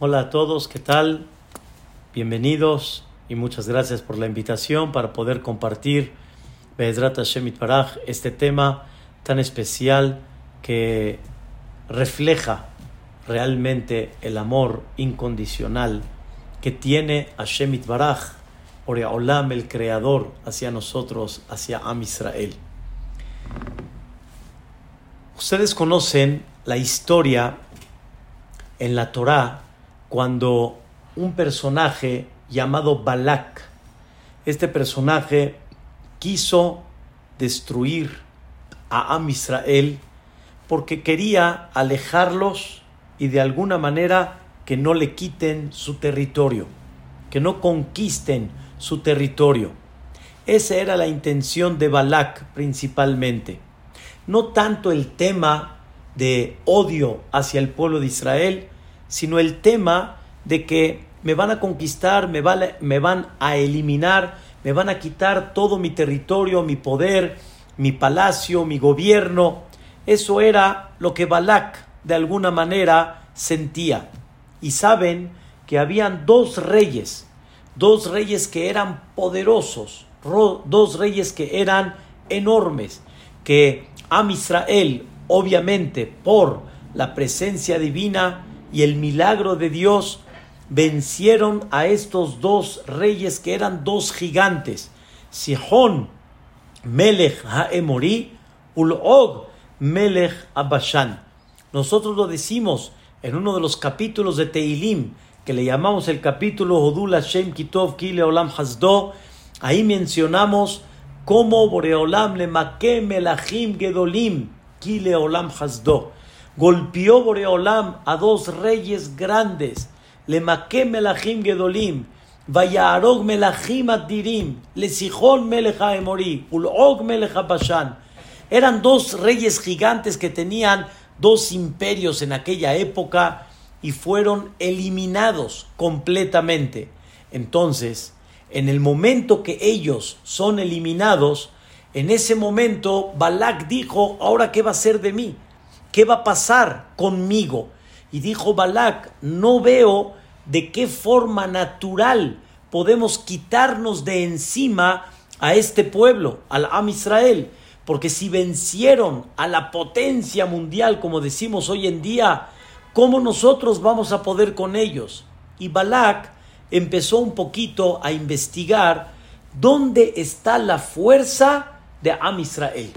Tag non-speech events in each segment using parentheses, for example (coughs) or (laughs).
Hola a todos, ¿qué tal? Bienvenidos y muchas gracias por la invitación para poder compartir Be'ezrat Hashem Itbaraj, este tema tan especial que refleja realmente el amor incondicional que tiene Hashem Itbaraj, Olam, el Creador, hacia nosotros, hacia Am Israel. Ustedes conocen la historia en la Torá cuando un personaje llamado Balak, este personaje quiso destruir a Am Israel porque quería alejarlos y de alguna manera que no le quiten su territorio, que no conquisten su territorio. Esa era la intención de Balak principalmente. No tanto el tema de odio hacia el pueblo de Israel, sino el tema de que me van a conquistar, me, van a eliminar, me van a quitar todo mi territorio, mi poder, mi palacio, mi gobierno. Eso era lo que Balak de alguna manera sentía. Y saben que habían dos reyes, dos reyes que eran poderosos, dos reyes que eran enormes, que Am Israel, obviamente por la presencia divina y el milagro de Dios, vencieron a estos dos reyes que eran dos gigantes, Sihon Melech Haemori, Ulog Melech Abashan. Nosotros lo decimos en uno de los capítulos de Teilim, que le llamamos el capítulo Hodul Hashem Kitov Kile Olam Hasdo, ahí mencionamos cómo Boreolam le maque melachim gedolim Kile Olam Hasdo. Golpeó Boreolam a dos reyes grandes, le maque melachim gedolim, Vayarog melachim adirim, le sijón melech haemori, ulog melech bashan. Eran dos reyes gigantes que tenían dos imperios en aquella época y fueron eliminados completamente. Entonces, en el momento que ellos son eliminados, en ese momento Balak dijo, ahora qué va a ser de mí, qué va a pasar conmigo. Y dijo Balak, no veo de qué forma natural podemos quitarnos de encima a este pueblo, al Am Israel. Porque si vencieron a la potencia mundial, como decimos hoy en día, ¿cómo nosotros vamos a poder con ellos? Y Balak empezó un poquito a investigar dónde está la fuerza de Am Israel.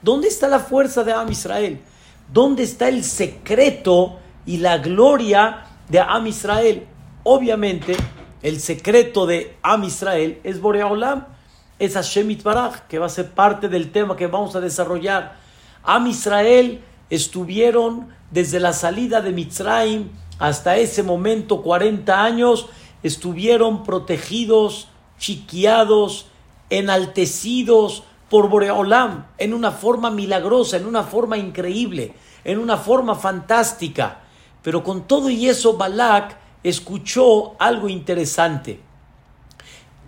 ¿Dónde está la fuerza de Am Israel? ¿Dónde está el secreto y la gloria de Am Israel? Obviamente, el secreto de Am Israel es Boreolam es Hashem Itbaraj, que va a ser parte del tema que vamos a desarrollar. Am Israel estuvieron desde la salida de Mitzrayim hasta ese momento, 40 años, estuvieron protegidos, chiquiados, enaltecidos por Boreolam en una forma milagrosa, en una forma increíble, en una forma fantástica. Pero con todo y eso, Balak escuchó algo interesante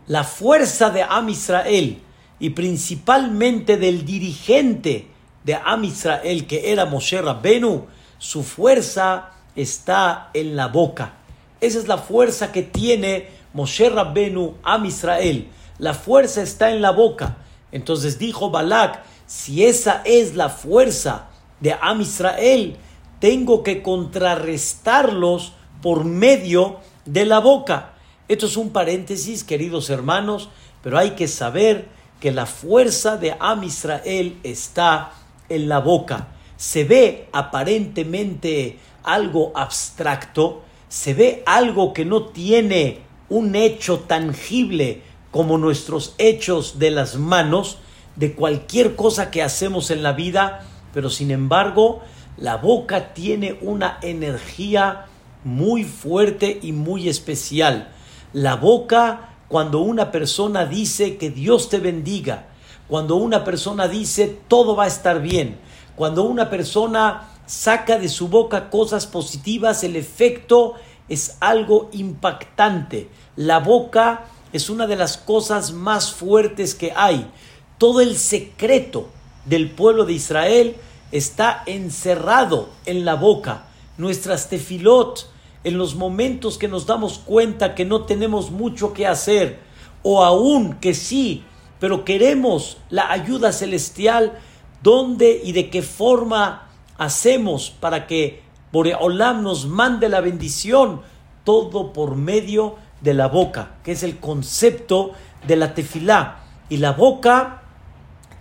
la fuerza de Am Israel y principalmente del dirigente de Am Israel que era Moshe Rabbenu, su fuerza está en la boca. Esa es la fuerza que tiene Moshe Rabbenu, Am Israel. La fuerza está en la boca. Entonces dijo Balak, si esa es la fuerza de Am Israel, tengo que contrarrestarlos por medio de la boca. Esto es un paréntesis, queridos hermanos, pero hay que saber que la fuerza de Am Israel está en la boca. Se ve aparentemente algo abstracto, se ve algo que no tiene un hecho tangible como nuestros hechos de las manos, de cualquier cosa que hacemos en la vida, pero sin embargo la boca tiene una energía muy fuerte y muy especial. La boca, cuando una persona dice que Dios te bendiga, cuando una persona dice todo va a estar bien, cuando una persona saca de su boca cosas positivas, el efecto es algo impactante. La boca es una de las cosas más fuertes que hay. Todo el secreto del pueblo de Israel está encerrado en la boca. nuestras tefilot, en los momentos que nos damos cuenta que no tenemos mucho que hacer, o aún que sí, pero queremos la ayuda celestial, ¿dónde y de qué forma hacemos para que Boreolam nos mande la bendición? Todo por medio de la boca, que es el concepto de la tefilá. Y la boca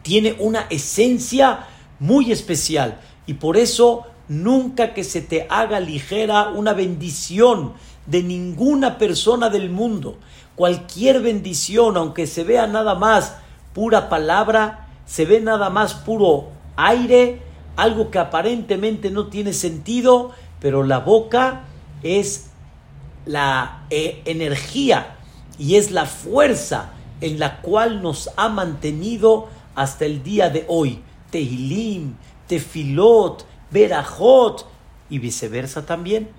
tiene una esencia muy especial. Y por eso nunca que se te haga ligera una bendición de ninguna persona del mundo. Cualquier bendición, aunque se vea nada más pura palabra, se ve nada más puro aire, algo que aparentemente no tiene sentido, pero la boca es la eh, energía y es la fuerza en la cual nos ha mantenido hasta el día de hoy. Tehilim, Tefilot, Berajot y viceversa también.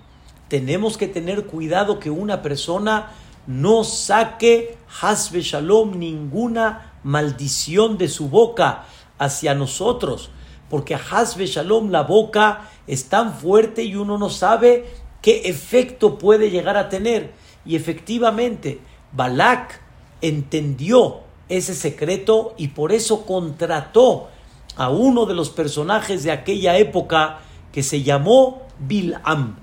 Tenemos que tener cuidado que una persona no saque Hasbe Shalom ninguna maldición de su boca hacia nosotros, porque Hasbe Shalom la boca es tan fuerte y uno no sabe qué efecto puede llegar a tener. Y efectivamente, Balak entendió ese secreto y por eso contrató a uno de los personajes de aquella época que se llamó Bil'am.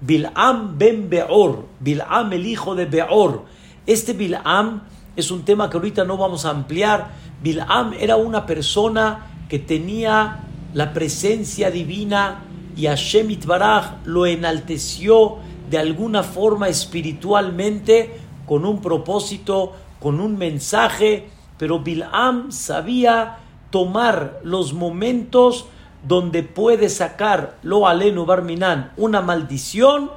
Bil'am ben Beor, Bil'am el hijo de Beor. Este Bil'am es un tema que ahorita no vamos a ampliar. Bil'am era una persona que tenía la presencia divina y Hashem Itbaraj lo enalteció de alguna forma espiritualmente con un propósito, con un mensaje, pero Bil'am sabía tomar los momentos donde puede sacar lo alenu barminan una maldición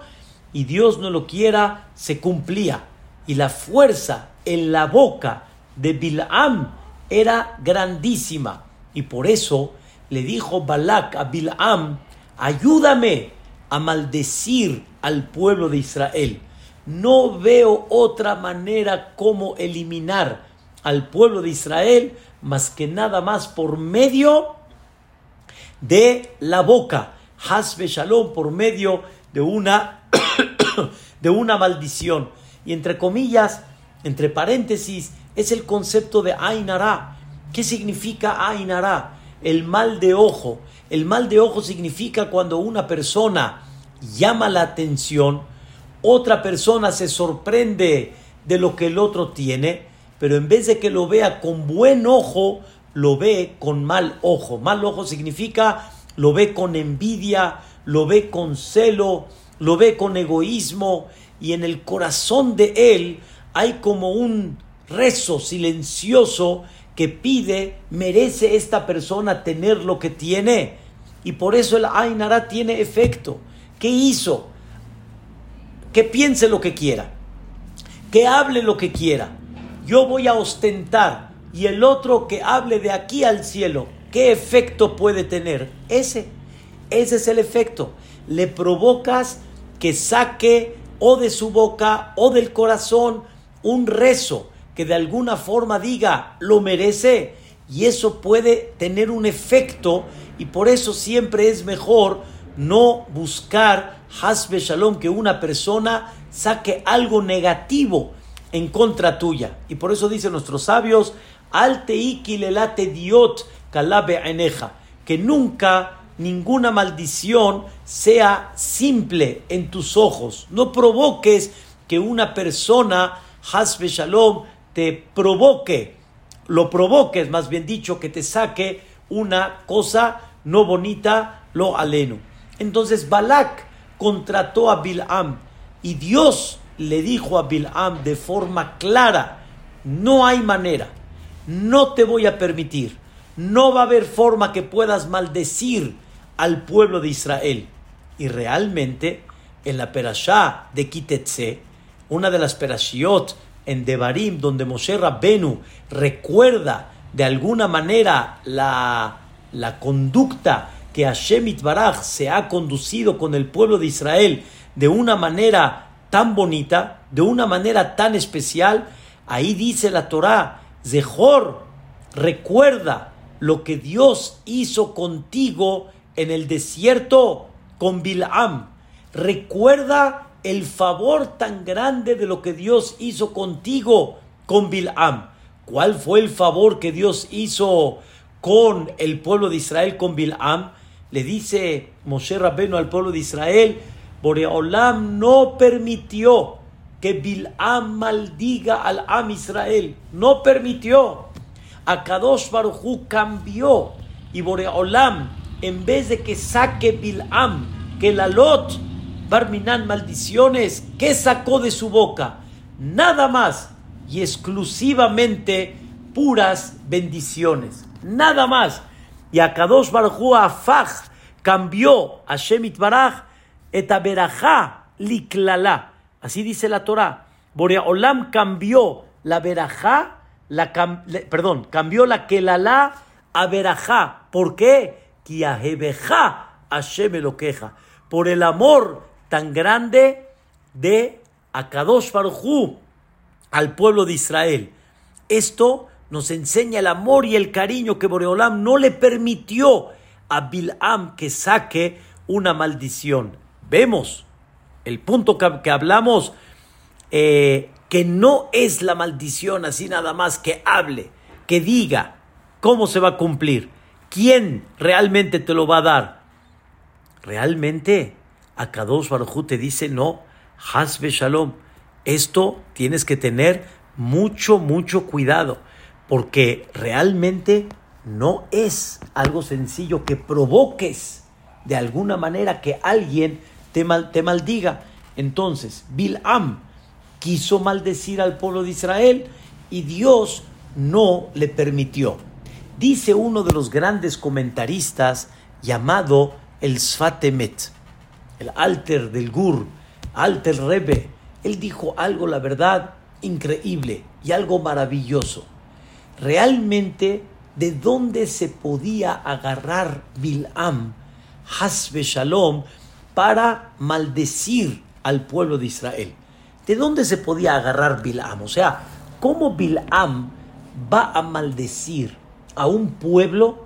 y Dios no lo quiera, se cumplía. Y la fuerza en la boca de Bil'am era grandísima. Y por eso le dijo Balak a Bil'am, ayúdame a maldecir al pueblo de Israel. No veo otra manera como eliminar al pueblo de Israel más que nada más por medio de la boca. Hasbe Shalom por medio de una, (coughs) de una maldición. Y entre comillas, entre paréntesis, es el concepto de Ainara. ¿Qué significa Ainara? El mal de ojo. El mal de ojo significa cuando una persona llama la atención, otra persona se sorprende de lo que el otro tiene, pero en vez de que lo vea con buen ojo, lo ve con mal ojo. Mal ojo significa lo ve con envidia, lo ve con celo, lo ve con egoísmo y en el corazón de él hay como un rezo silencioso que pide, merece esta persona tener lo que tiene. Y por eso el Ainara tiene efecto. ¿Qué hizo? Que piense lo que quiera. Que hable lo que quiera. Yo voy a ostentar. Y el otro que hable de aquí al cielo. ¿Qué efecto puede tener? Ese. Ese es el efecto. Le provocas que saque o de su boca o del corazón un rezo que de alguna forma diga lo merece y eso puede tener un efecto y por eso siempre es mejor no buscar hasbe shalom que una persona saque algo negativo en contra tuya. Y por eso dicen nuestros sabios alte lelate diot kalabe eneja que nunca ninguna maldición sea simple en tus ojos. No provoques que una persona hasbe shalom te provoque, lo provoques, más bien dicho, que te saque una cosa no bonita, lo aleno. Entonces Balak contrató a Bil'am y Dios le dijo a Bil'am de forma clara, no hay manera, no te voy a permitir, no va a haber forma que puedas maldecir al pueblo de Israel. Y realmente, en la perashá de Kitetse, una de las perashiot en Devarim, donde Moshe Rabbenu recuerda de alguna manera la, la conducta que Hashem Itbaraj se ha conducido con el pueblo de Israel de una manera tan bonita, de una manera tan especial, ahí dice la Torá, Zehor, recuerda lo que Dios hizo contigo en el desierto con Bilam. recuerda el favor tan grande de lo que Dios hizo contigo con Bilam. ¿Cuál fue el favor que Dios hizo con el pueblo de Israel con Bilam? Le dice Moshe Rabbeno al pueblo de Israel, Boreolam no permitió que Bilam maldiga al Am Israel. No permitió. A Kadosh Baruchu cambió y Boreolam, en vez de que saque Bilam, que la Lot, Barminan maldiciones, ¿qué sacó de su boca? Nada más y exclusivamente puras bendiciones. Nada más. Y a Kadosh Baruchu Afaj cambió a Shemit Baraj et liklala. Así dice la Torah. Borea Olam cambió la verajá, la perdón, cambió la kelala a verajá. ¿Por qué? Hashem lo queja. Por el amor tan grande de Akadosh Baruj al pueblo de Israel. Esto nos enseña el amor y el cariño que Boreolam no le permitió a Bilam que saque una maldición. Vemos el punto que, hablamos, eh, que no es la maldición así nada más, que hable, que diga cómo se va a cumplir, quién realmente te lo va a dar. Realmente, Akadosh Baruj te dice no, Hasbe Shalom. Esto tienes que tener mucho, mucho cuidado, porque realmente no es algo sencillo que provoques de alguna manera que alguien te, te maldiga. Entonces, Bilam quiso maldecir al pueblo de Israel y Dios no le permitió. Dice uno de los grandes comentaristas llamado el Sfatemet, el alter del Gur, alter Rebe. Él dijo algo, la verdad, increíble y algo maravilloso. Realmente, ¿de dónde se podía agarrar Bilam, Hasbe Shalom, para maldecir al pueblo de Israel. ¿De dónde se podía agarrar Bilam? O sea, ¿cómo Bilam va a maldecir a un pueblo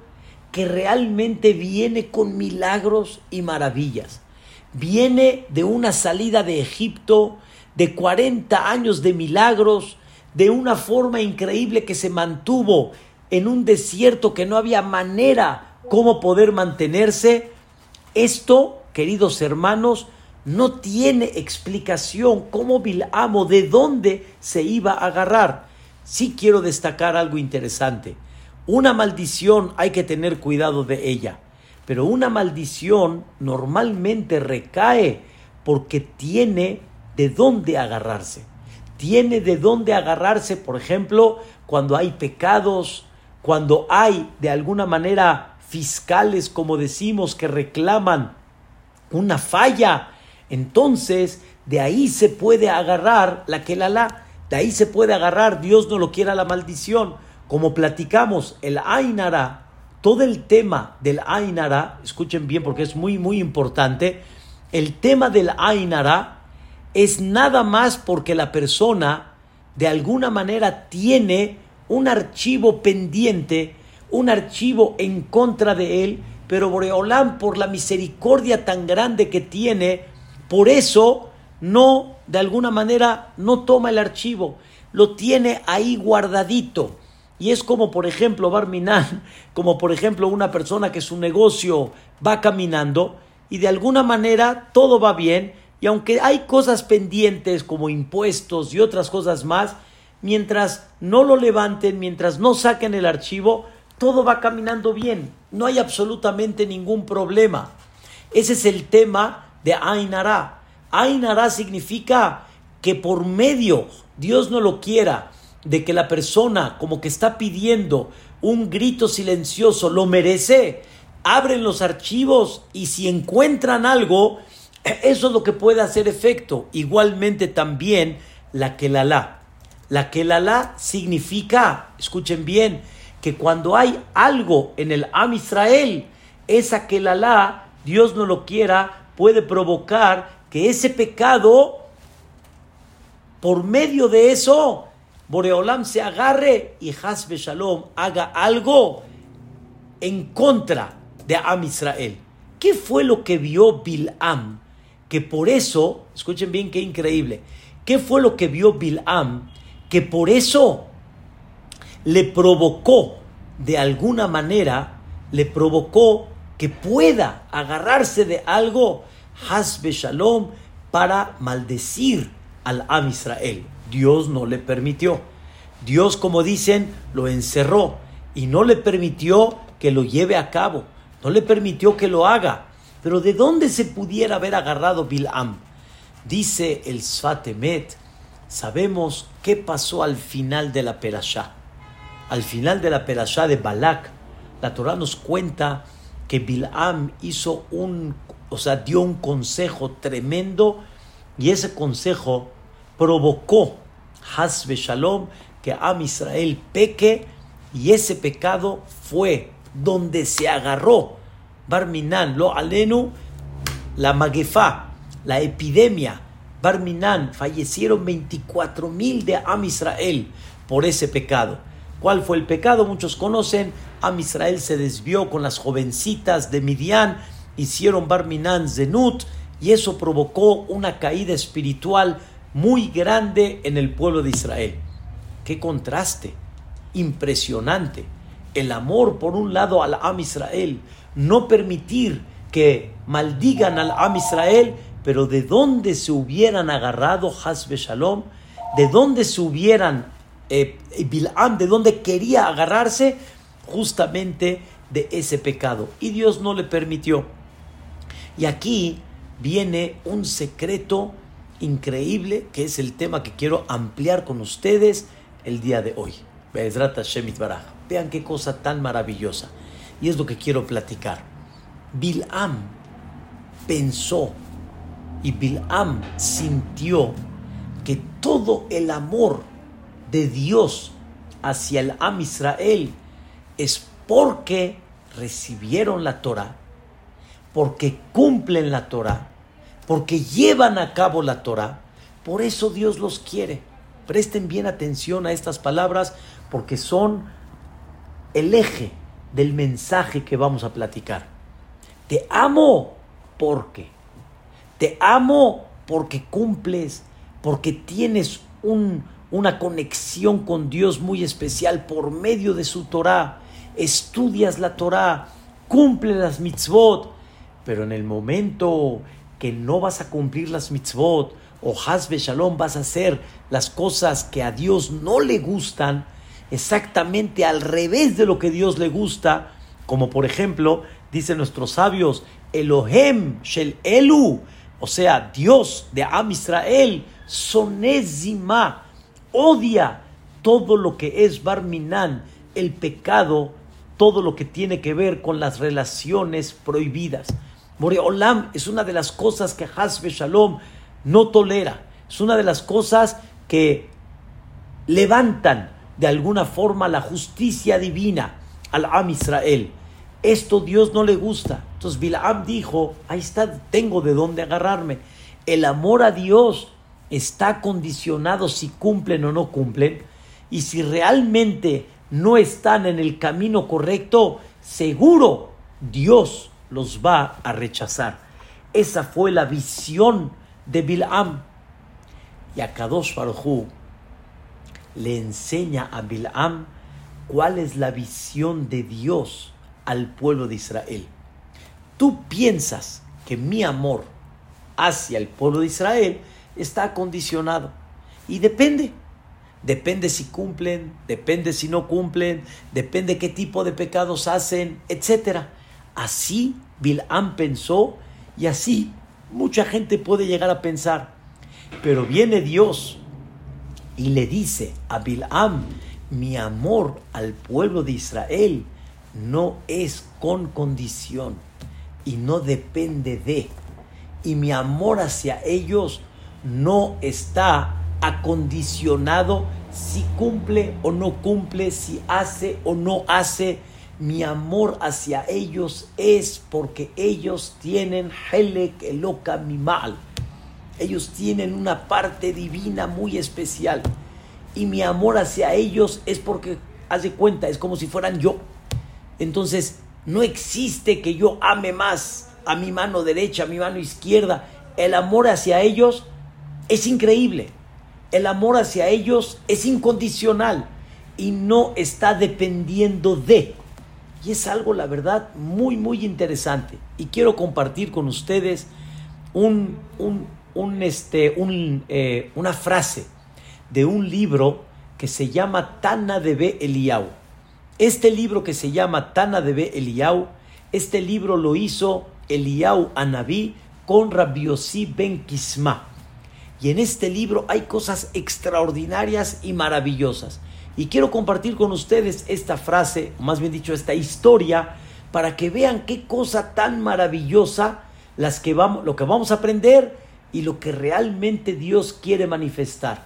que realmente viene con milagros y maravillas? Viene de una salida de Egipto, de 40 años de milagros, de una forma increíble que se mantuvo en un desierto que no había manera cómo poder mantenerse. Esto queridos hermanos, no tiene explicación cómo Bilamo, de dónde se iba a agarrar. Sí quiero destacar algo interesante. Una maldición hay que tener cuidado de ella, pero una maldición normalmente recae porque tiene de dónde agarrarse. Tiene de dónde agarrarse, por ejemplo, cuando hay pecados, cuando hay de alguna manera fiscales, como decimos, que reclaman una falla. Entonces, de ahí se puede agarrar la que la de ahí se puede agarrar, Dios no lo quiera la maldición. Como platicamos, el Ainara, todo el tema del Ainara, escuchen bien porque es muy, muy importante, el tema del Ainara es nada más porque la persona de alguna manera tiene un archivo pendiente, un archivo en contra de él, pero Boreolán, por la misericordia tan grande que tiene, por eso no, de alguna manera, no toma el archivo, lo tiene ahí guardadito. Y es como, por ejemplo, Barminan, (laughs) como por ejemplo una persona que su negocio va caminando y de alguna manera todo va bien, y aunque hay cosas pendientes como impuestos y otras cosas más, mientras no lo levanten, mientras no saquen el archivo, todo va caminando bien, no hay absolutamente ningún problema. Ese es el tema de Ainara. Ainara significa que por medio, Dios no lo quiera, de que la persona como que está pidiendo un grito silencioso lo merece, abren los archivos y si encuentran algo, (clears throat) eso es lo que puede hacer efecto. Igualmente también la Kelalá. La Kelalá significa, escuchen bien, que cuando hay algo en el Am Israel, esa que la la, Dios no lo quiera, puede provocar que ese pecado, por medio de eso, Boreolam se agarre y Hasbe Shalom haga algo en contra de Am Israel. ¿Qué fue lo que vio Bilam que por eso, escuchen bien qué increíble, ¿qué fue lo que vio Bilam? Que por eso le provocó, de alguna manera, le provocó que pueda agarrarse de algo, Hasbe Shalom, para maldecir al Am Israel. Dios no le permitió. Dios, como dicen, lo encerró y no le permitió que lo lleve a cabo, no le permitió que lo haga. Pero ¿de dónde se pudiera haber agarrado Bilam? Dice el Sfatemet, sabemos qué pasó al final de la Perashá. Al final de la Perashá de Balak, la Torah nos cuenta que Bilam hizo un, o sea, dio un consejo tremendo y ese consejo provocó Hasbe Shalom que Am Israel peque y ese pecado fue donde se agarró Barminan, lo alenu, la maguefa, la epidemia. Barminan, fallecieron 24 mil de Am Israel por ese pecado. ¿Cuál fue el pecado? Muchos conocen. Am Israel se desvió con las jovencitas de Midian, hicieron Barminan Zenut y eso provocó una caída espiritual muy grande en el pueblo de Israel. Qué contraste, impresionante. El amor por un lado al Am Israel, no permitir que maldigan al Am Israel, pero de dónde se hubieran agarrado Hasbe Shalom, de dónde se hubieran, eh, Bilam, de dónde quería agarrarse, justamente de ese pecado. Y Dios no le permitió. Y aquí viene un secreto increíble, que es el tema que quiero ampliar con ustedes el día de hoy. Vean qué cosa tan maravillosa. Y es lo que quiero platicar. Bilam pensó y Bilam sintió que todo el amor de Dios hacia el Am Israel es porque recibieron la Torah, porque cumplen la Torah, porque llevan a cabo la Torah. Por eso Dios los quiere. Presten bien atención a estas palabras porque son el eje del mensaje que vamos a platicar. Te amo porque. Te amo porque cumples, porque tienes una conexión con Dios muy especial por medio de su Torah. Estudias la Torah, cumple las mitzvot, pero en el momento que no vas a cumplir las mitzvot o hasbe shalom vas a hacer las cosas que a Dios no le gustan, exactamente al revés de lo que Dios le gusta, como por ejemplo, dicen nuestros sabios, Elohem Shel Elu, o sea, Dios de Am Israel, Sonezima, odia todo lo que es Barminan, el pecado, todo lo que tiene que ver con las relaciones prohibidas. Moreolam es una de las cosas que Hasbe Shalom no tolera, es una de las cosas que levantan de alguna forma la justicia divina al Am Israel. Esto Dios no le gusta. Entonces Bilam dijo, ahí está, tengo de dónde agarrarme. El amor a Dios está condicionado si cumplen o no cumplen. Y si realmente no están en el camino correcto, seguro Dios los va a rechazar. Esa fue la visión de Bilam. Y a Kadosh le enseña a Bilam cuál es la visión de Dios al pueblo de Israel. Tú piensas que mi amor hacia el pueblo de Israel está condicionado y depende. Depende si cumplen, depende si no cumplen, depende qué tipo de pecados hacen, etc. Así Bilam pensó y así mucha gente puede llegar a pensar. Pero viene Dios y le dice a Bilam, mi amor al pueblo de Israel no es con condición y no depende de, y mi amor hacia ellos no está acondicionado si cumple o no cumple, si hace o no hace. Mi amor hacia ellos es porque ellos tienen Helek Eloka mal ellos tienen una parte divina muy especial. Y mi amor hacia ellos es porque, haz de cuenta, es como si fueran yo. Entonces, no existe que yo ame más a mi mano derecha, a mi mano izquierda. el amor hacia ellos es increíble. El amor hacia ellos es incondicional y no está dependiendo de. Y es algo, la verdad, muy, muy interesante. Y quiero compartir con ustedes un, un, este, un, eh, una frase de un libro que se llama Tana de Be Eliau. Este libro que se llama Tana de Be Eliau, este libro lo hizo Eliau Anabí con Rabbi Ben Kisma. Y en este libro hay cosas extraordinarias y maravillosas. Y quiero compartir con ustedes esta frase, o más bien dicho, esta historia, para que vean qué cosa tan maravillosa las que vamos, lo que vamos a aprender y lo que realmente Dios quiere manifestar.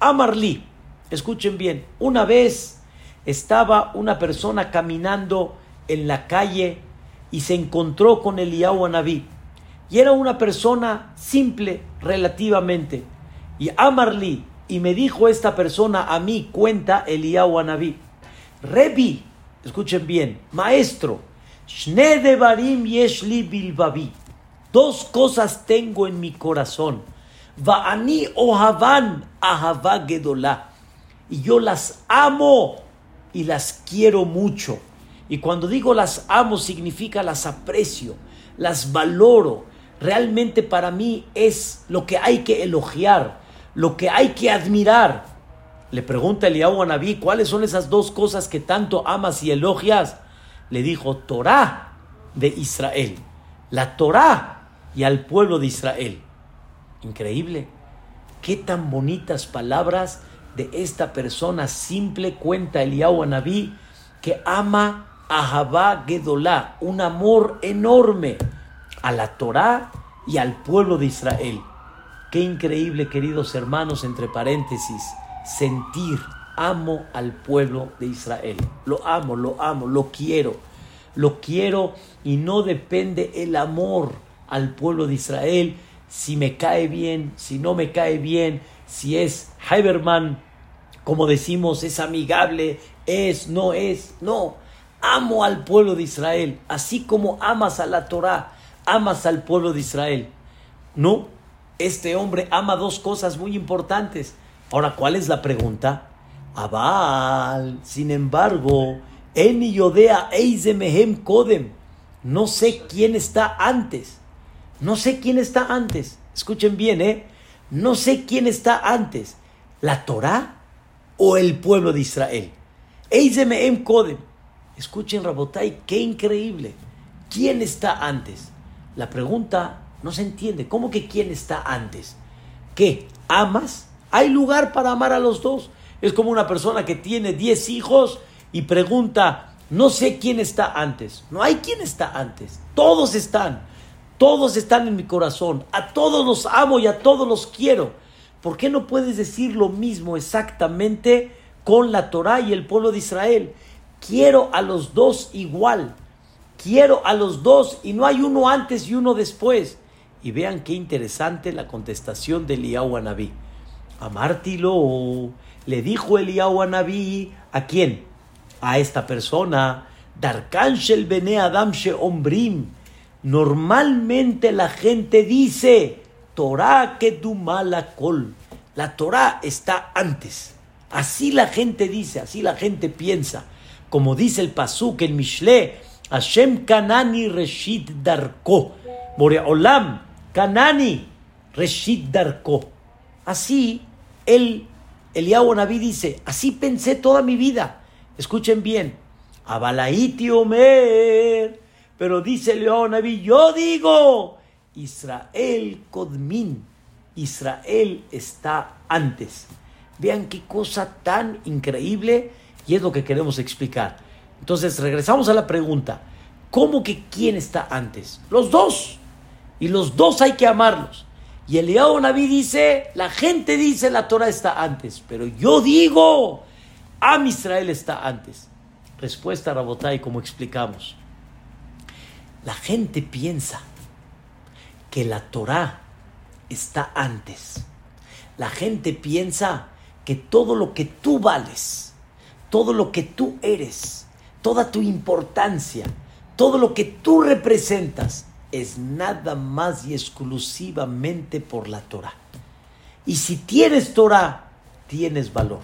Amarli, escuchen bien, una vez estaba una persona caminando en la calle y se encontró con Eliyahu Anabí. Y era una persona simple relativamente. Y Amarli, y me dijo esta persona a mí, cuenta Eliyahu Anabí, Rebi, escuchen bien, maestro, Shne Yeshli Bilbabi, dos cosas tengo en mi corazón, Vaani Ohavan Ahava Gedolá, y yo las amo y las quiero mucho. Y cuando digo las amo significa las aprecio, las valoro. Realmente para mí es lo que hay que elogiar, lo que hay que admirar. Le pregunta Eliyahu a ¿cuáles son esas dos cosas que tanto amas y elogias? Le dijo, Torah de Israel. La Torah y al pueblo de Israel. Increíble. Qué tan bonitas palabras de esta persona simple cuenta Eliyahu a Naví que ama Ahabá Gedolá, un amor enorme a la Torá y al pueblo de Israel. Qué increíble, queridos hermanos, entre paréntesis, sentir, amo al pueblo de Israel. Lo amo, lo amo, lo quiero. Lo quiero y no depende el amor al pueblo de Israel si me cae bien, si no me cae bien, si es Heiberman, como decimos, es amigable, es, no es, no amo al pueblo de Israel, así como amas a la Torah, amas al pueblo de Israel. No, este hombre ama dos cosas muy importantes. Ahora, ¿cuál es la pregunta? Abal, sin embargo, Eni Yodea Eizemehem Kodem. No sé quién está antes. No sé quién está antes. Escuchen bien, ¿eh? No sé quién está antes. ¿La Torah o el pueblo de Israel? Eizemehem Kodem. Escuchen, Rabotai, qué increíble. ¿Quién está antes? La pregunta no se entiende. ¿Cómo que quién está antes? ¿Qué? ¿Amas? Hay lugar para amar a los dos. Es como una persona que tiene 10 hijos y pregunta, no sé quién está antes. No hay quién está antes. Todos están. Todos están en mi corazón. A todos los amo y a todos los quiero. ¿Por qué no puedes decir lo mismo exactamente con la Torah y el pueblo de Israel? Quiero a los dos igual. Quiero a los dos y no hay uno antes y uno después. Y vean qué interesante la contestación de Eliyahu Anabí. Amártilo, le dijo Eliyahu Anabí, ¿a quién? A esta persona. Darkanshel bene Adam ombrim. Normalmente la gente dice, Torah que tu mala col. La Torah está antes. Así la gente dice, así la gente piensa como dice el Pasuk en Mishle, Hashem Kanani Reshit Darko, Olam Kanani Reshit Darko. Así, el Eliyahu Naví dice, así pensé toda mi vida. Escuchen bien, Abalaiti Omer, pero dice Eliyahu Naví, yo digo, Israel Kodmin, Israel está antes. Vean qué cosa tan increíble y es lo que queremos explicar. Entonces, regresamos a la pregunta. ¿Cómo que quién está antes? Los dos. Y los dos hay que amarlos. Y el Eliyahu Naví dice, la gente dice la Torah está antes, pero yo digo, Am Israel está antes. Respuesta a Rabotai, como explicamos. La gente piensa que la Torah está antes. La gente piensa que todo lo que tú vales, todo lo que tú eres, toda tu importancia, todo lo que tú representas, es nada más y exclusivamente por la Torah. Y si tienes Torah, tienes valor.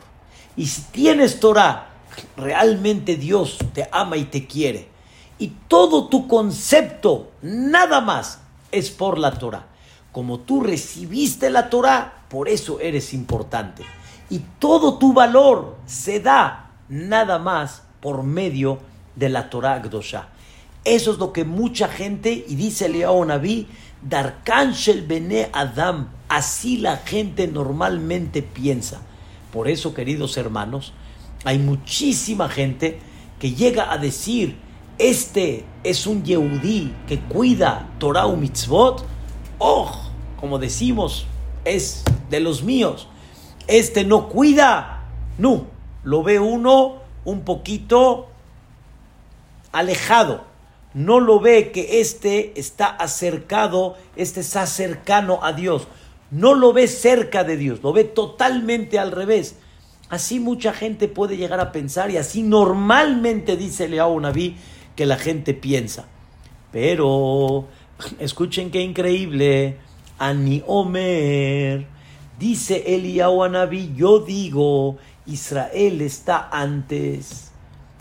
Y si tienes Torah, realmente Dios te ama y te quiere. Y todo tu concepto, nada más, es por la Torah. Como tú recibiste la Torah, por eso eres importante. Y todo tu valor se da nada más por medio de la Torah Gdosha. Eso es lo que mucha gente, y dice León Naví, Darkanshel Bene Adam, así la gente normalmente piensa. Por eso, queridos hermanos, hay muchísima gente que llega a decir, este es un Yehudí que cuida Torah mitzvot, oh, como decimos, es de los míos. Este no cuida, no, lo ve uno un poquito alejado no lo ve que este está acercado, este está cercano a Dios. No lo ve cerca de Dios, lo ve totalmente al revés. Así mucha gente puede llegar a pensar y así normalmente dice Leao Naví que la gente piensa. Pero escuchen qué increíble. Ani Omer dice Eliyahu Naví, yo digo, Israel está antes.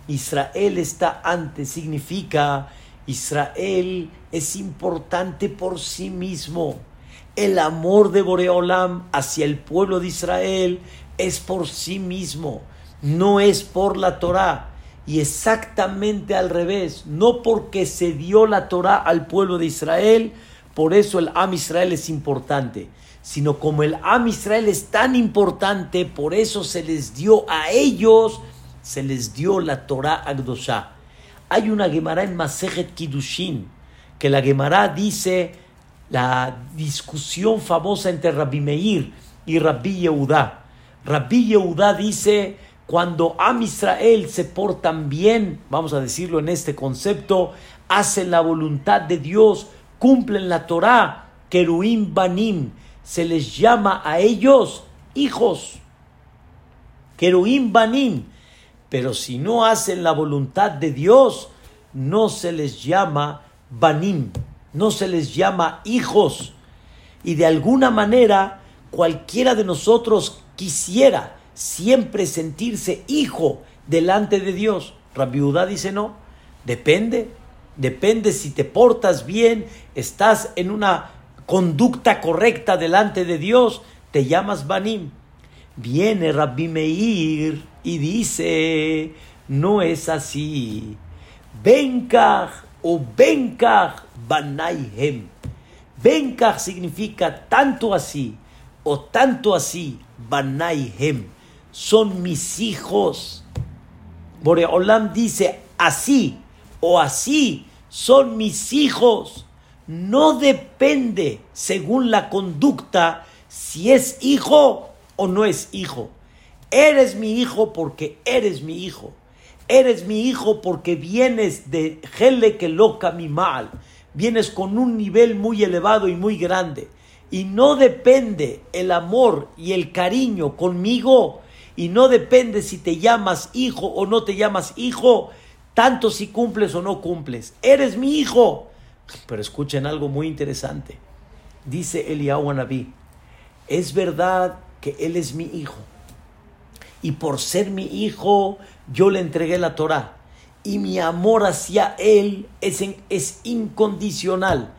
Israel está antes significa Israel es importante por sí mismo. El amor de Boreolam hacia el pueblo de Israel es por sí mismo, no es por la Torah. Y exactamente al revés, no porque se dio la Torah al pueblo de Israel, por eso el Am Israel es importante, sino como el Am Israel es tan importante, por eso se les dio a ellos, se les dio la Torah Agdosha. Hay una Gemara en Masejet Kiddushin, que la Gemara dice la discusión famosa entre Rabbi Meir y Rabbi Yehudá. Rabbi Yehudá dice, cuando Am Israel se portan bien, vamos a decirlo en este concepto, hacen la voluntad de Dios, cumplen la Torah, Keruim Banim, se les llama a ellos hijos. Keruim Banim, pero si no hacen la voluntad de Dios, no se les llama banim, no se les llama hijos. Y de alguna manera, cualquiera de nosotros quisiera siempre sentirse hijo delante de Dios. Rabiudá dice no, depende, depende si te portas bien, estás en una conducta correcta delante de Dios, te llamas banim. Viene Rabbi Meir y dice, no es así. Benkach o Benkach Banaihem. Benkach significa tanto así o tanto así Banaihem. Son mis hijos. Boreolam dice así o así son mis hijos. No depende, según la conducta, si es hijo o no es hijo. Eres mi hijo porque eres mi hijo. Eres mi hijo porque vienes de Hele que loca mi mal. Vienes con un nivel muy elevado y muy grande. Y no depende el amor y el cariño conmigo. Y no depende si te llamas hijo o no te llamas hijo. Tanto si cumples o no cumples. Eres mi hijo. Pero escuchen algo muy interesante. Dice Eliyahu Anabí. Es verdad que él es mi hijo y por ser mi hijo yo le entregué la Torah. Y mi amor hacia él es, es incondicional.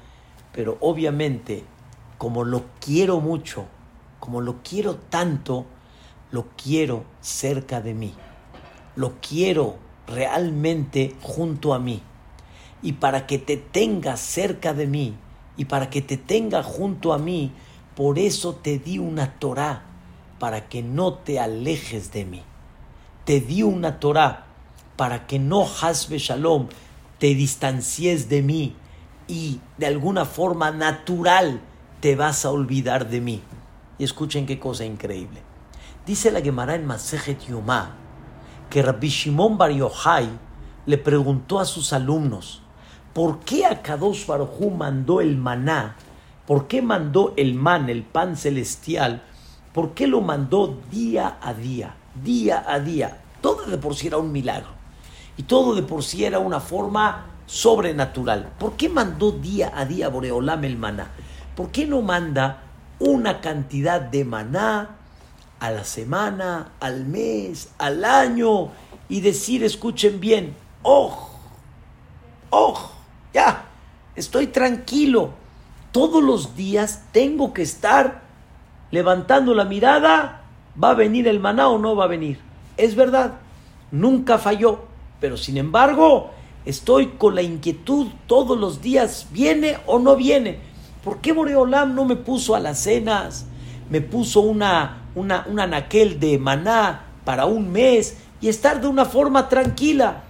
Pero obviamente, como lo quiero mucho, como lo quiero tanto, lo quiero cerca de mí. Lo quiero realmente junto a mí. Y para que te tenga cerca de mí, y para que te tenga junto a mí, por eso te di una Torah para que no te alejes de mí. Te di una Torah para que no, Hasbe Shalom, te distancies de mí y de alguna forma natural te vas a olvidar de mí. Y escuchen qué cosa increíble. Dice la Gemara en Masejet Yomá que Rabbi Shimon Bar Yochai le preguntó a sus alumnos, ¿por qué a Kadosh Baruj mandó el maná? ¿Por qué mandó el man, el pan celestial? ¿Por qué lo mandó día a día? Día a día. Todo de por sí era un milagro. Y todo de por sí era una forma sobrenatural. ¿Por qué mandó día a día Boreolam el maná? ¿Por qué no manda una cantidad de maná a la semana, al mes, al año y decir, escuchen bien, oh, oh, ya, estoy tranquilo. Todos los días tengo que estar levantando la mirada, ¿va a venir el maná o no va a venir? Es verdad, nunca falló, pero sin embargo, estoy con la inquietud todos los días, ¿viene o no viene? ¿Por qué Boreolam no me puso a las cenas? Me puso una, una, un de maná para un mes y estar de una forma tranquila.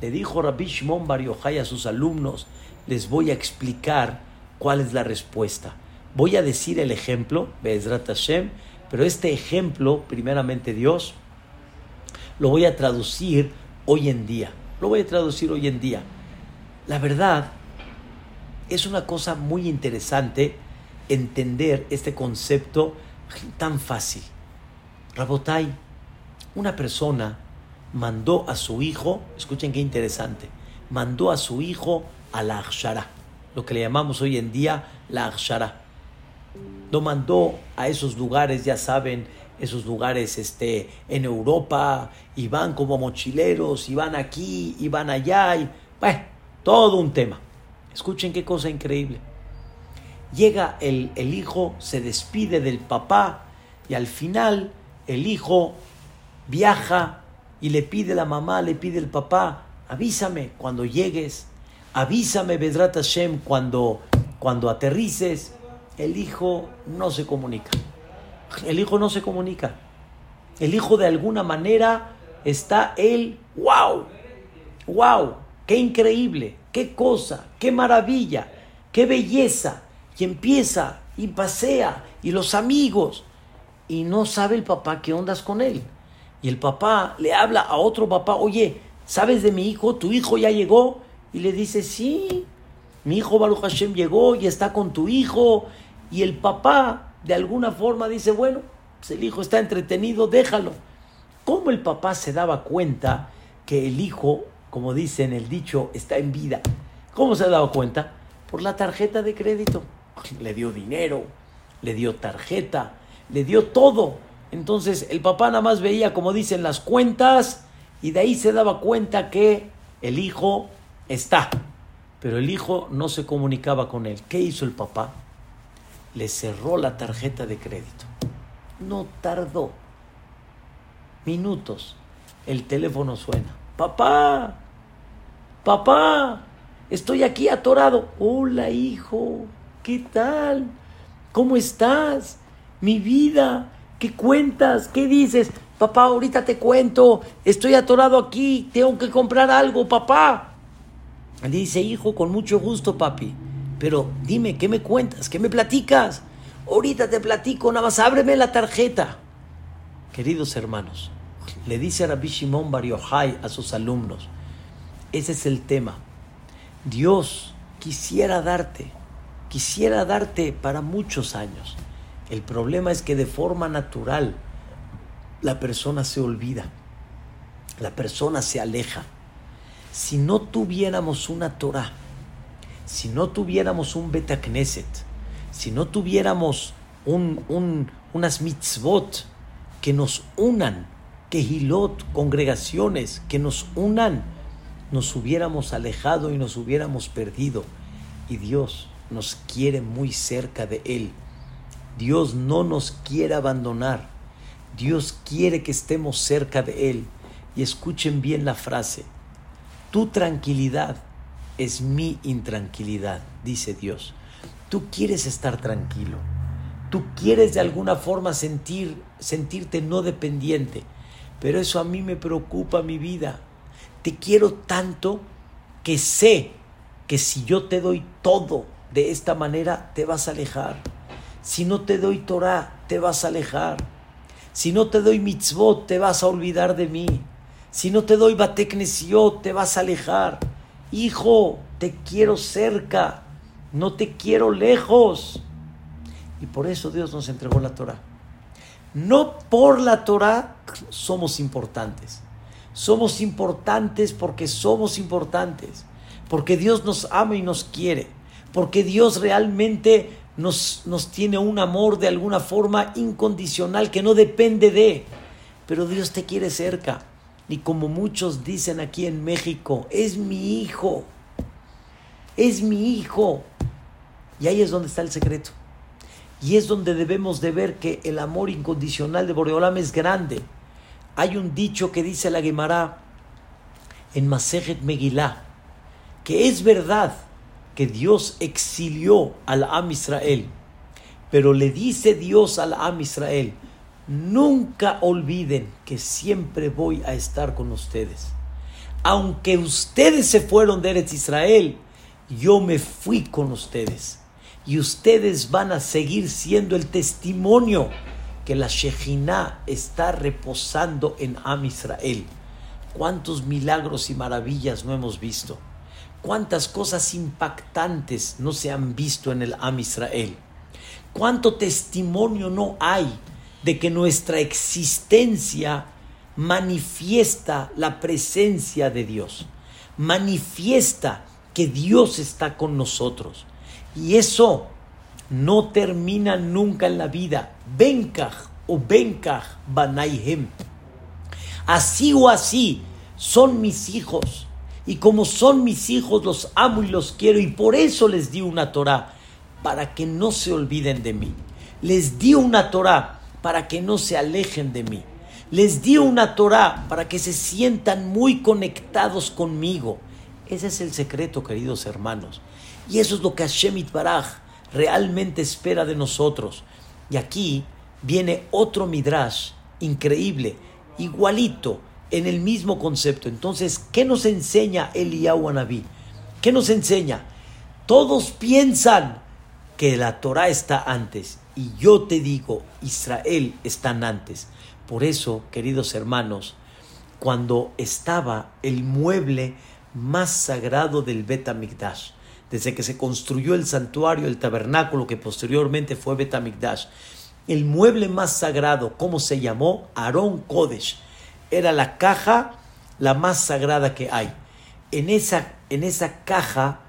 Le dijo Rabbi Shimon Bar a sus alumnos, les voy a explicar cuál es la respuesta. Voy a decir el ejemplo, Bezrat Hashem, pero este ejemplo, primeramente Dios, lo voy a traducir hoy en día. Lo voy a traducir hoy en día. La verdad, es una cosa muy interesante entender este concepto tan fácil. Rabotai, una persona mandó a su hijo, escuchen qué interesante, mandó a su hijo a la Akshara, lo que le llamamos hoy en día la Akshara. Lo mandó a esos lugares, ya saben, esos lugares este, en Europa, y van como mochileros, y van aquí, y van allá, y bueno, todo un tema. Escuchen qué cosa increíble. Llega el, el hijo, se despide del papá, y al final el hijo viaja y le pide la mamá, le pide el papá, avísame cuando llegues, avísame Bedrat Hashem cuando, cuando aterrices. El hijo no se comunica. El hijo no se comunica. El hijo de alguna manera está él, wow, wow, qué increíble, qué cosa, qué maravilla, qué belleza. Y empieza y pasea y los amigos. Y no sabe el papá qué ondas con él. Y el papá le habla a otro papá, oye, ¿sabes de mi hijo? ¿Tu hijo ya llegó? Y le dice, sí, mi hijo Baruch Hashem llegó y está con tu hijo. Y el papá, de alguna forma, dice, bueno, pues el hijo está entretenido, déjalo. ¿Cómo el papá se daba cuenta que el hijo, como dice en el dicho, está en vida? ¿Cómo se daba cuenta? Por la tarjeta de crédito. Le dio dinero, le dio tarjeta, le dio todo entonces el papá nada más veía, como dicen, las cuentas y de ahí se daba cuenta que el hijo está. Pero el hijo no se comunicaba con él. ¿Qué hizo el papá? Le cerró la tarjeta de crédito. No tardó. Minutos. El teléfono suena. Papá, papá, estoy aquí atorado. Hola hijo, ¿qué tal? ¿Cómo estás? Mi vida, ¿Qué cuentas? ¿Qué dices? Papá, ahorita te cuento, estoy atorado aquí, tengo que comprar algo, papá. Dice, hijo, con mucho gusto, papi. Pero dime, ¿qué me cuentas? ¿Qué me platicas? Ahorita te platico, nada más ábreme la tarjeta. Queridos hermanos, le dice Rabbi Shimon Bar a sus alumnos, ese es el tema. Dios quisiera darte, quisiera darte para muchos años el problema es que de forma natural la persona se olvida, la persona se aleja. Si no tuviéramos una Torah, si no tuviéramos un Betacneset, si no tuviéramos un, unas mitzvot que nos unan, kehilot, congregaciones que nos unan, nos hubiéramos alejado y nos hubiéramos perdido. Y Dios nos quiere muy cerca de Él. Dios no nos quiere abandonar. Dios quiere que estemos cerca de Él. Y escuchen bien la frase. Tu tranquilidad es mi intranquilidad, dice Dios. Tú quieres estar tranquilo. Tú quieres de alguna forma sentir, sentirte no dependiente. Pero eso a mí me preocupa mi vida. Te quiero tanto que sé que si yo te doy todo de esta manera, te vas a alejar. Si no te doy Torah, te vas a alejar. Si no te doy mitzvot, te vas a olvidar de mí. Si no te doy bateknesiot, te vas a alejar. Hijo, te quiero cerca, no te quiero lejos. Y por eso Dios nos entregó la Torah. No por la Torah somos importantes. Somos importantes porque somos importantes. porque Dios nos ama y nos quiere, porque Dios realmente nos, nos tiene un amor de alguna forma incondicional que no depende de, pero Dios te quiere cerca. Y como muchos dicen aquí en México, es mi hijo, es mi hijo. Y ahí es donde está el secreto. Y es donde debemos de ver que el amor incondicional de Boreolam es grande. Hay un dicho que dice la Gemara en Masejet Megillah, que es verdad que Dios exilió al Am Israel, pero le dice Dios al Am Israel, nunca olviden que siempre voy a estar con ustedes. Aunque ustedes se fueron de Eretz Israel, yo me fui con ustedes. Y ustedes van a seguir siendo el testimonio que la Shejinah está reposando en Am Israel. ¿Cuántos milagros y maravillas no hemos visto? ¿Cuántas cosas impactantes no se han visto en el Am Israel? ¿Cuánto testimonio no hay de que nuestra existencia manifiesta la presencia de Dios? Manifiesta que Dios está con nosotros. Y eso no termina nunca en la vida. Benkach o Benkach Banaihem. Así o así son mis hijos. Y como son mis hijos, los amo y los quiero. Y por eso les di una Torah, para que no se olviden de mí. Les di una Torah para que no se alejen de mí. Les di una Torah para que se sientan muy conectados conmigo. Ese es el secreto, queridos hermanos. Y eso es lo que Hashem Baraj realmente espera de nosotros. Y aquí viene otro midrash increíble, igualito, en el mismo concepto. Entonces, ¿qué nos enseña Eliyahu Anabí? ¿Qué nos enseña? Todos piensan que la Torah está antes. Y yo te digo, Israel están antes. Por eso, queridos hermanos, cuando estaba el mueble más sagrado del Bet desde que se construyó el santuario, el tabernáculo, que posteriormente fue Betamikdash. El mueble más sagrado, ¿cómo se llamó? Aarón Kodesh. Era la caja la más sagrada que hay. En esa, en esa caja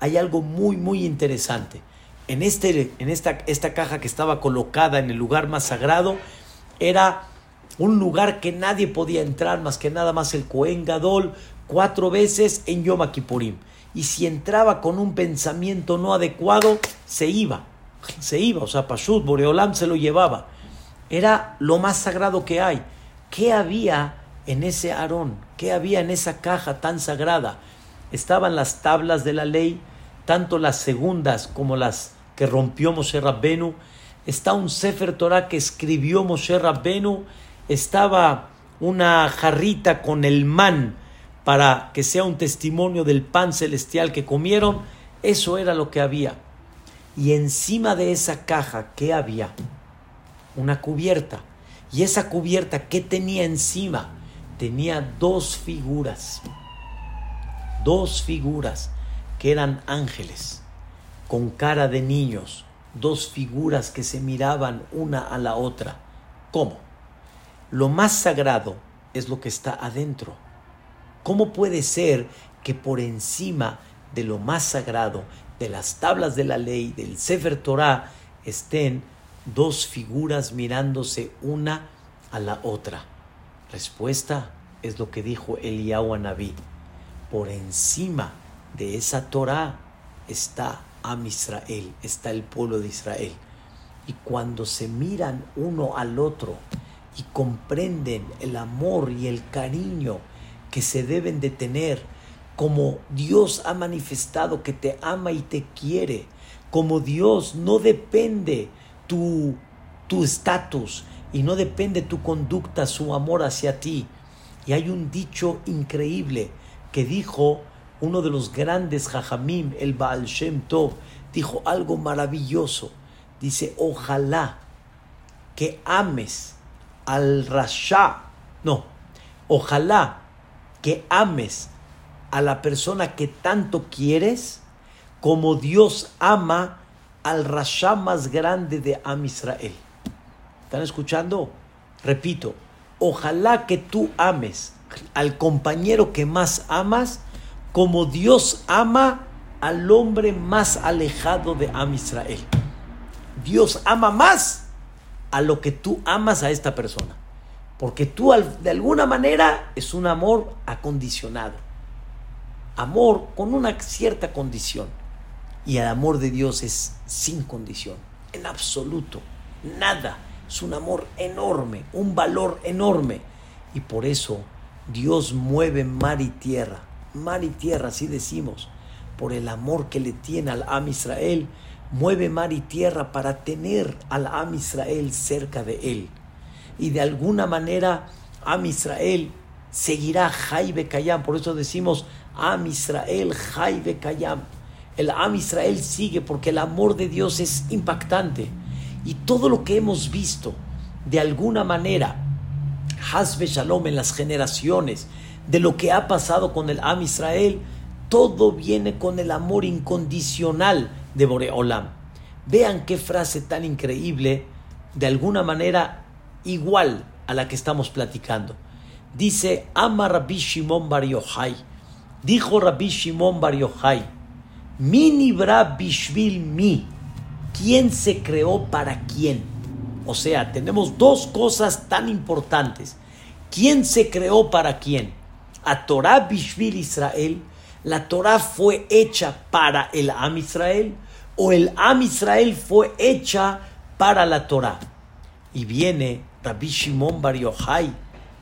hay algo muy, muy interesante. En, este, en esta, esta caja que estaba colocada en el lugar más sagrado, era un lugar que nadie podía entrar más que nada más el Cohen Gadol cuatro veces en Yom Kippurim y si entraba con un pensamiento no adecuado, se iba, se iba, o sea, Pashut, Boreolam se lo llevaba. Era lo más sagrado que hay. ¿Qué había en ese Aarón? ¿Qué había en esa caja tan sagrada? Estaban las tablas de la ley, tanto las segundas como las que rompió Moshe Rabbenu. Está un Sefer Torah que escribió Moshe Rabbenu. Estaba una jarrita con el man para que sea un testimonio del pan celestial que comieron, eso era lo que había. Y encima de esa caja, ¿qué había? Una cubierta. Y esa cubierta, ¿qué tenía encima? Tenía dos figuras. Dos figuras que eran ángeles, con cara de niños. Dos figuras que se miraban una a la otra. ¿Cómo? Lo más sagrado es lo que está adentro ¿Cómo puede ser que por encima de lo más sagrado, de las tablas de la ley, del Sefer Torah, estén dos figuras mirándose una a la otra? Respuesta es lo que dijo Eliyahu Anabí. Por encima de esa Torah está Am Israel, está el pueblo de Israel. Y cuando se miran uno al otro y comprenden el amor y el cariño que se deben de tener, como Dios ha manifestado que te ama y te quiere, como Dios no depende tu tu estatus y no depende tu conducta, su amor hacia ti. Y hay un dicho increíble que dijo uno de los grandes Jajamim, el Baal Shem Tov, dijo algo maravilloso. Dice, ojalá que ames al Rasha, no, ojalá que ames a la persona que tanto quieres como Dios ama al rasha más grande de Am Israel. ¿Están escuchando? Repito, ojalá que tú ames al compañero que más amas como Dios ama al hombre más alejado de Am Israel. Dios ama más a lo que tú amas a esta persona. Porque tú de alguna manera es un amor acondicionado. Amor con una cierta condición. Y el amor de Dios es sin condición, en absoluto, nada. Es un amor enorme, un valor enorme. Y por eso Dios mueve mar y tierra, mar y tierra, así decimos, por el amor que le tiene al Am Israel, mueve mar y tierra para tener al Am Israel cerca de él. Y de alguna manera Am Israel seguirá Jaibe Kayam, por eso decimos Am Israel Jaibe Kayam. El Am Israel sigue porque el amor de Dios es impactante. Y todo lo que hemos visto, de alguna manera, Hasbe Shalom en las generaciones, de lo que ha pasado con el Am Israel, todo viene con el amor incondicional de Boreolam. Vean qué frase tan increíble, de alguna manera igual a la que estamos platicando. Dice, ama Rabbi Shimon Bar Yochai. Dijo Rabbi Shimon Bar Yochai, mi nibra bishvil mi. ¿Quién se creó para quién? O sea, tenemos dos cosas tan importantes. ¿Quién se creó para quién? A Torah Bishvil Israel. ¿La Torah fue hecha para el Am Israel? ¿O el Am Israel fue hecha para la Torah? Y viene Rabbi Shimon Bar Yochai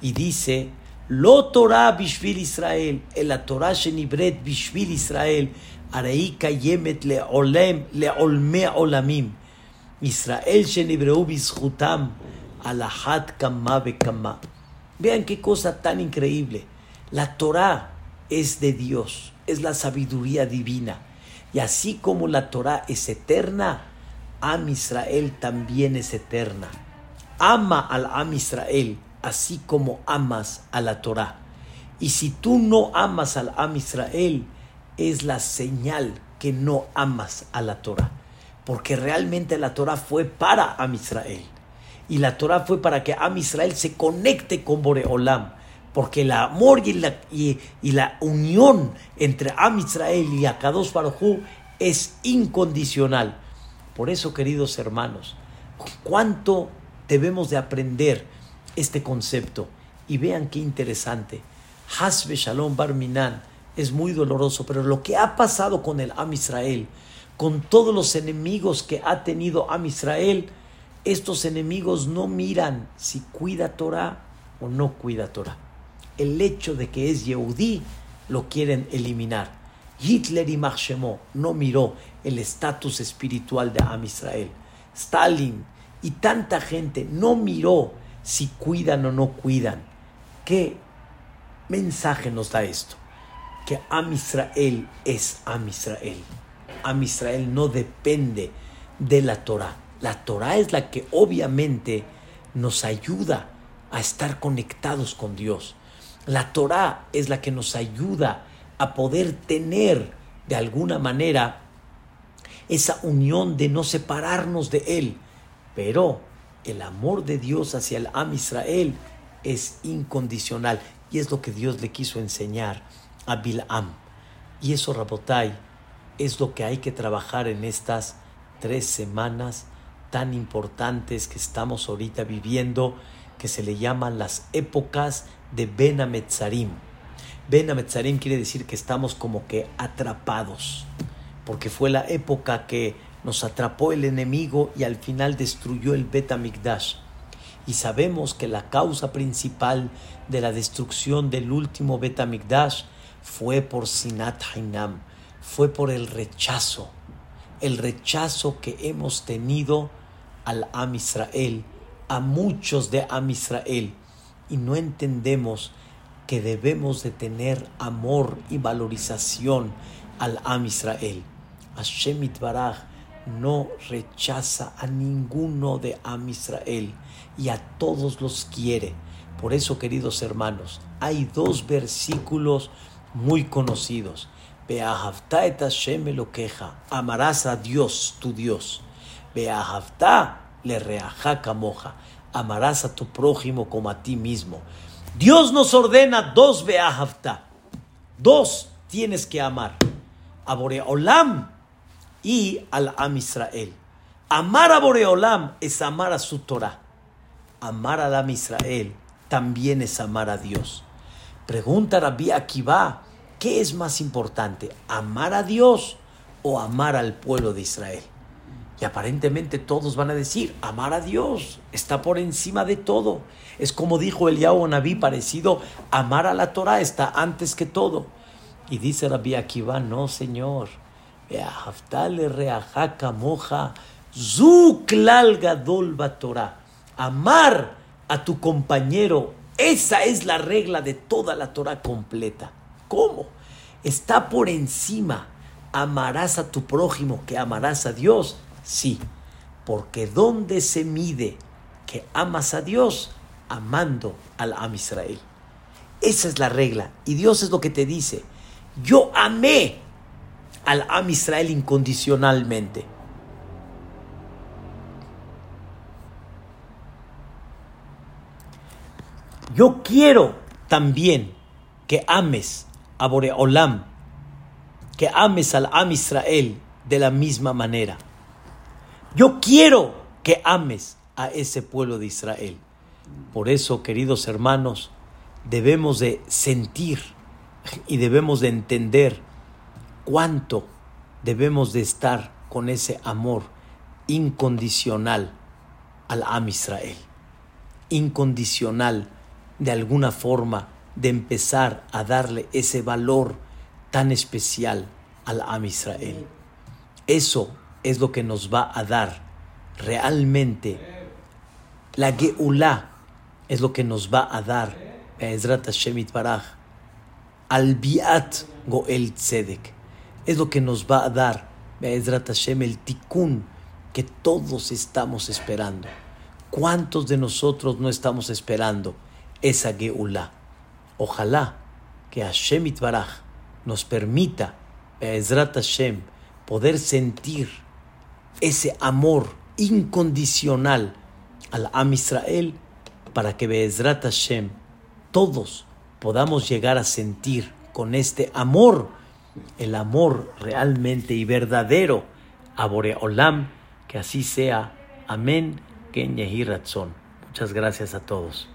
y dice, Lo Torah Bishvil Israel, el la Torah Shenibret Bishvil Israel, Araí Kayemet Leolem, Leolme Olamim. Israel Shenibreu Bizhutam, Alahat Kama Bekama. Vean qué cosa tan increíble. La Torah es de Dios, es la sabiduría divina. Y así como la Torah es eterna, Am Israel también es eterna. Ama al Am Israel, así como amas a la Torah. Y si tú no amas al Am Israel, es la señal que no amas a la Torah. Porque realmente la Torah fue para Am Israel. Y la Torah fue para que Am Israel se conecte con Boreolam. Porque el amor y la, y, la unión entre Am Israel y Akados Baruj es incondicional. Por eso, queridos hermanos, cuánto debemos de aprender este concepto. Y vean qué interesante. Hasbe Shalom Bar Minan es muy doloroso, pero lo que ha pasado con el Am Israel, con todos los enemigos que ha tenido Am Israel, estos enemigos no miran si cuida Torah o no cuida Torah. El hecho de que es Yehudí lo quieren eliminar. Hitler y Marshemo no miró el estatus espiritual de Am Israel. Stalin y tanta gente no miró si cuidan o no cuidan. ¿Qué mensaje nos da esto? que Am Israel es Am Israel. Am Israel no depende de la Torah. La Torah es la que obviamente nos ayuda a estar conectados con Dios. La Torah es la que nos ayuda a poder tener de alguna manera esa unión de no separarnos de Él. Pero el amor de Dios hacia el Am Israel es incondicional y es lo que Dios le quiso enseñar a Bilam. Y eso, Rabotai, es lo que hay que trabajar en estas tres semanas tan importantes que estamos ahorita viviendo, que se le llaman las épocas de Ben Ametzarim. Ben Ametzarim quiere decir que estamos como que atrapados, porque fue la época que nos atrapó el enemigo y al final destruyó el Bet Amikdash. Y sabemos que la causa principal de la destrucción del último Bet Amikdash fue por Sinat Hainam, fue por el rechazo, el rechazo que hemos tenido al Am Israel, a muchos de Am Israel, y no entendemos que debemos de tener amor y valorización al Am Israel. Hashem Baraj no rechaza a ninguno de Am Israel y a todos los quiere. Por eso, queridos hermanos, hay dos versículos muy conocidos. Beahavta et Hashem lo queja. Amarás a Dios, tu Dios. Le reaja moja. Amarás a tu prójimo como a ti mismo. Dios nos ordena dos beahavta. Dos tienes que amar a Boreolam y al Am Israel. Amar a Boreolam es amar a su Torah. Amar al Am Israel también es amar a Dios. Pregunta Rabbi Akiva, ¿qué es más importante? ¿Amar a Dios o amar al pueblo de Israel? Y aparentemente todos van a decir, amar a Dios está por encima de todo. Es como dijo el Yahweh Naví parecido, amar a la Torah está antes que todo. Y dice Rabbi Akiva, no señor, Amar a tu compañero, esa es la regla de toda la Torah completa. ¿Cómo? Está por encima. ¿Amarás a tu prójimo que amarás a Dios? Sí, porque ¿dónde se mide que amas a Dios? Amando al Am Israel. Esa es la regla. Y Dios es lo que te dice. Yo amé al Am Israel incondicionalmente. Yo quiero también que ames a Boreolam, que ames al Am Israel de la misma manera. Yo quiero que ames a ese pueblo de Israel. Por eso, queridos hermanos, debemos de sentir y debemos de entender cuánto debemos de estar con ese amor incondicional al Am Israel. Incondicional de alguna forma de empezar a darle ese valor tan especial al Am Israel. Eso es lo que nos va a dar realmente la Geulah es lo que nos va a dar Ezrat al Biat Goel Tzedek es lo que nos va a dar el tikkun que todos estamos esperando. ¿Cuántos de nosotros no estamos esperando esa Geulá? Ojalá que Hashem Itbaraj nos permita, Be'ezrat Hashem, poder sentir ese amor incondicional al Am Israel para que Be'ezrat Hashem todos podamos llegar a sentir con este amor el amor realmente y verdadero a Boreolam, que así sea. Amén. Muchas gracias a todos.